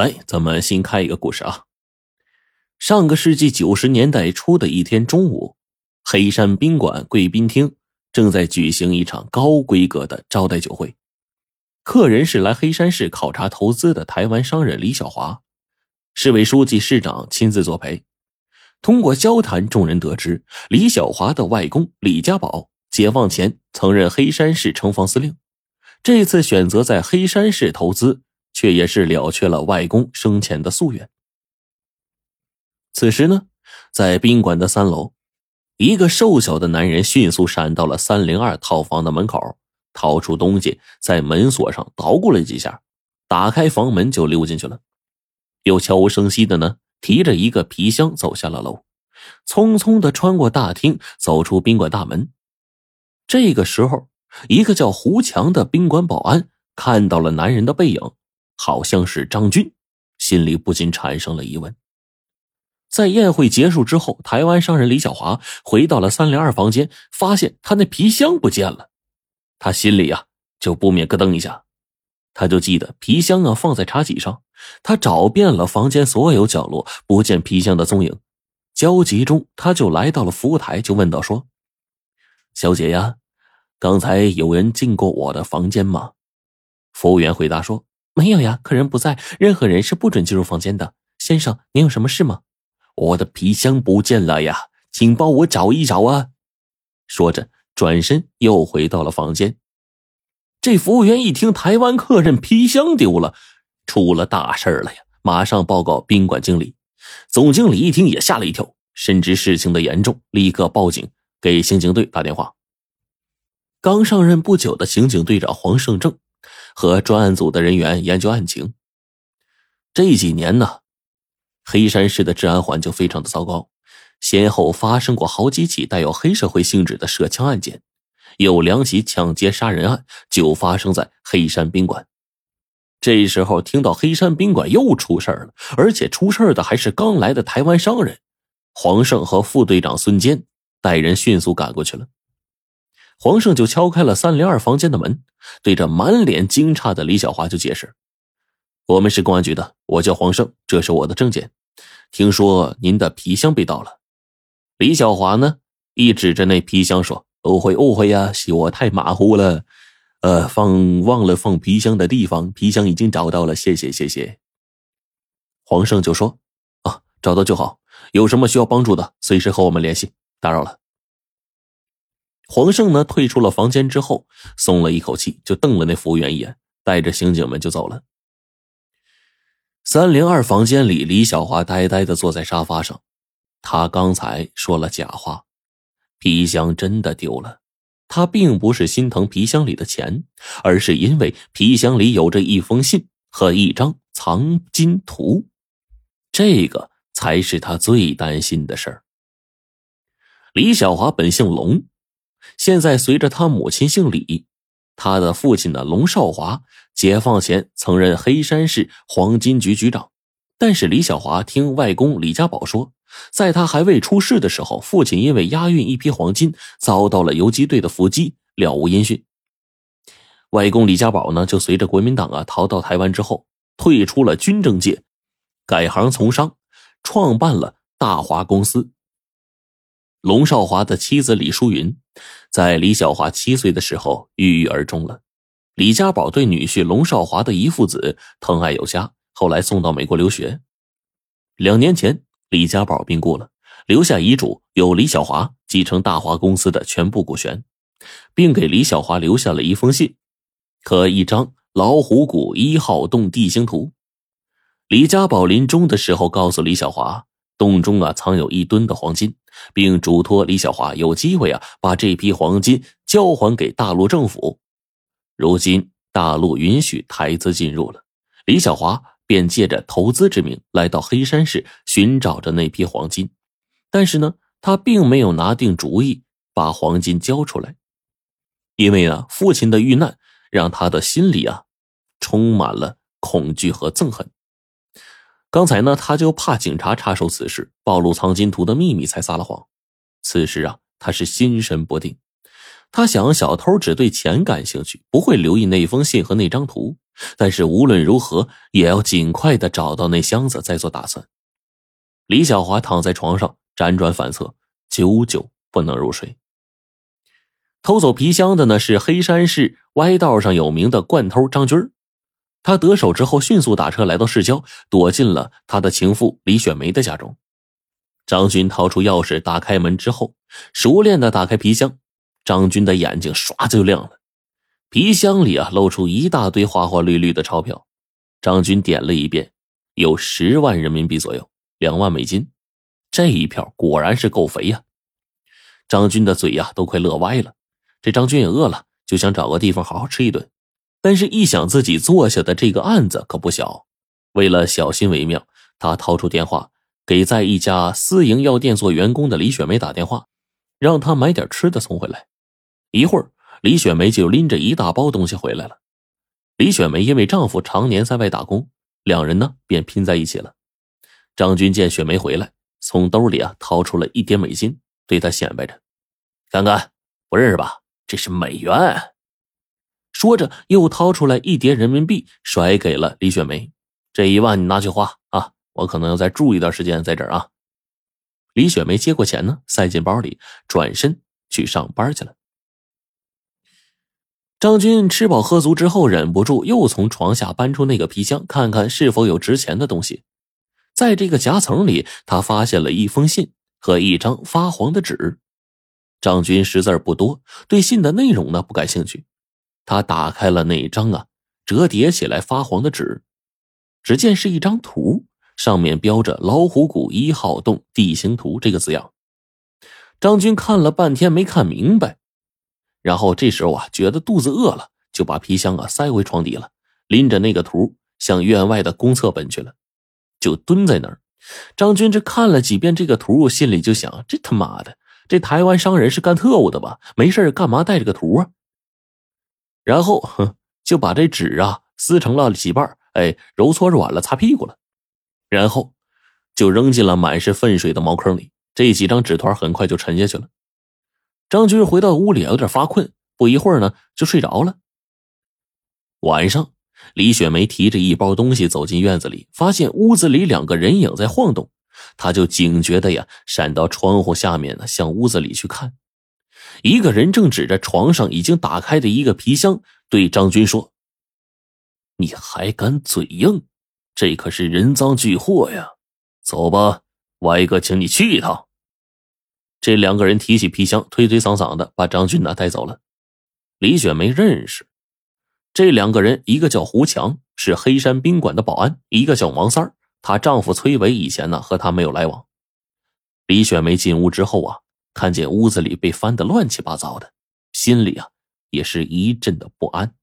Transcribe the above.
来，咱们新开一个故事啊。上个世纪九十年代初的一天中午，黑山宾馆贵宾厅正在举行一场高规格的招待酒会，客人是来黑山市考察投资的台湾商人李小华，市委书记、市长亲自作陪。通过交谈，众人得知李小华的外公李家宝解放前曾任黑山市城防司令，这次选择在黑山市投资。却也是了却了外公生前的夙愿。此时呢，在宾馆的三楼，一个瘦小的男人迅速闪到了三零二套房的门口，掏出东西，在门锁上捣鼓了几下，打开房门就溜进去了。又悄无声息的呢，提着一个皮箱走下了楼，匆匆的穿过大厅，走出宾馆大门。这个时候，一个叫胡强的宾馆保安看到了男人的背影。好像是张军，心里不禁产生了疑问。在宴会结束之后，台湾商人李小华回到了三零二房间，发现他那皮箱不见了，他心里呀就不免咯噔一下。他就记得皮箱啊放在茶几上，他找遍了房间所有角落，不见皮箱的踪影。焦急中，他就来到了服务台，就问道：“说，小姐呀，刚才有人进过我的房间吗？”服务员回答说。没有呀，客人不在，任何人是不准进入房间的。先生，您有什么事吗？我的皮箱不见了呀，请帮我找一找啊！说着，转身又回到了房间。这服务员一听台湾客人皮箱丢了，出了大事了呀！马上报告宾馆经理。总经理一听也吓了一跳，深知事情的严重，立刻报警，给刑警队打电话。刚上任不久的刑警队长黄胜正。和专案组的人员研究案情。这几年呢，黑山市的治安环境非常的糟糕，先后发生过好几起带有黑社会性质的涉枪案件，有两起抢劫杀人案就发生在黑山宾馆。这时候听到黑山宾馆又出事了，而且出事的还是刚来的台湾商人，黄胜和副队长孙坚带人迅速赶过去了。黄胜就敲开了三零二房间的门，对着满脸惊诧的李小华就解释：“我们是公安局的，我叫黄胜，这是我的证件。听说您的皮箱被盗了。”李小华呢，一指着那皮箱说：“误会，误会呀，是我太马虎了，呃，放忘了放皮箱的地方，皮箱已经找到了，谢谢，谢谢。”黄胜就说：“啊，找到就好，有什么需要帮助的，随时和我们联系。打扰了。”黄胜呢，退出了房间之后，松了一口气，就瞪了那服务员一眼，带着刑警们就走了。三零二房间里，李小华呆呆的坐在沙发上，他刚才说了假话，皮箱真的丢了。他并不是心疼皮箱里的钱，而是因为皮箱里有着一封信和一张藏金图，这个才是他最担心的事儿。李小华本姓龙。现在随着他母亲姓李，他的父亲呢龙少华，解放前曾任黑山市黄金局局长。但是李小华听外公李家宝说，在他还未出世的时候，父亲因为押运一批黄金遭到了游击队的伏击，了无音讯。外公李家宝呢，就随着国民党啊逃到台湾之后，退出了军政界，改行从商，创办了大华公司。龙少华的妻子李淑云，在李小华七岁的时候郁郁而终了。李家宝对女婿龙少华的遗父子疼爱有加，后来送到美国留学。两年前，李家宝病故了，留下遗嘱，由李小华继承大华公司的全部股权，并给李小华留下了一封信和一张老虎谷一号洞地形图。李家宝临终的时候告诉李小华。洞中啊藏有一吨的黄金，并嘱托李小华有机会啊把这批黄金交还给大陆政府。如今大陆允许台资进入了，李小华便借着投资之名来到黑山市寻找着那批黄金。但是呢，他并没有拿定主意把黄金交出来，因为啊父亲的遇难让他的心里啊充满了恐惧和憎恨。刚才呢，他就怕警察插手此事，暴露藏金图的秘密，才撒了谎。此时啊，他是心神不定。他想，小偷只对钱感兴趣，不会留意那封信和那张图。但是无论如何也要尽快的找到那箱子再做打算。李小华躺在床上辗转反侧，久久不能入睡。偷走皮箱的呢是黑山市歪道上有名的惯偷张军他得手之后迅速打车来到市郊，躲进了他的情妇李雪梅的家中。张军掏出钥匙打开门之后，熟练的打开皮箱，张军的眼睛唰就亮了。皮箱里啊，露出一大堆花花绿绿的钞票。张军点了一遍，有十万人民币左右，两万美金。这一票果然是够肥呀！张军的嘴呀都快乐歪了。这张军也饿了，就想找个地方好好吃一顿。但是，一想自己做下的这个案子可不小，为了小心为妙，他掏出电话给在一家私营药店做员工的李雪梅打电话，让她买点吃的送回来。一会儿。李雪梅就拎着一大包东西回来了。李雪梅因为丈夫常年在外打工，两人呢便拼在一起了。张军见雪梅回来，从兜里啊掏出了一叠美金，对她显摆着：“看看，不认识吧？这是美元。”说着又掏出来一叠人民币，甩给了李雪梅：“这一万你拿去花啊，我可能要再住一段时间在这儿啊。”李雪梅接过钱呢，塞进包里，转身去上班去了。张军吃饱喝足之后，忍不住又从床下搬出那个皮箱，看看是否有值钱的东西。在这个夹层里，他发现了一封信和一张发黄的纸。张军识字不多，对信的内容呢不感兴趣。他打开了那张啊折叠起来发黄的纸，只见是一张图，上面标着“老虎谷一号洞地形图”这个字样。张军看了半天没看明白。然后这时候啊，觉得肚子饿了，就把皮箱啊塞回床底了，拎着那个图向院外的公厕奔去了，就蹲在那儿。张军这看了几遍这个图，心里就想：这他妈的，这台湾商人是干特务的吧？没事干嘛带着个图啊？然后哼，就把这纸啊撕成了几瓣，哎，揉搓软了擦屁股了，然后就扔进了满是粪水的茅坑里。这几张纸团很快就沉下去了。张军回到屋里有点发困，不一会儿呢就睡着了。晚上，李雪梅提着一包东西走进院子里，发现屋子里两个人影在晃动，她就警觉的呀闪到窗户下面呢，向屋子里去看。一个人正指着床上已经打开的一个皮箱，对张军说：“你还敢嘴硬？这可是人赃俱获呀！走吧，歪哥，请你去一趟。”这两个人提起皮箱，推推搡搡的把张军呢带走了。李雪梅认识这两个人，一个叫胡强，是黑山宾馆的保安；一个叫王三儿，她丈夫崔伟以前呢和她没有来往。李雪梅进屋之后啊，看见屋子里被翻得乱七八糟的，心里啊也是一阵的不安。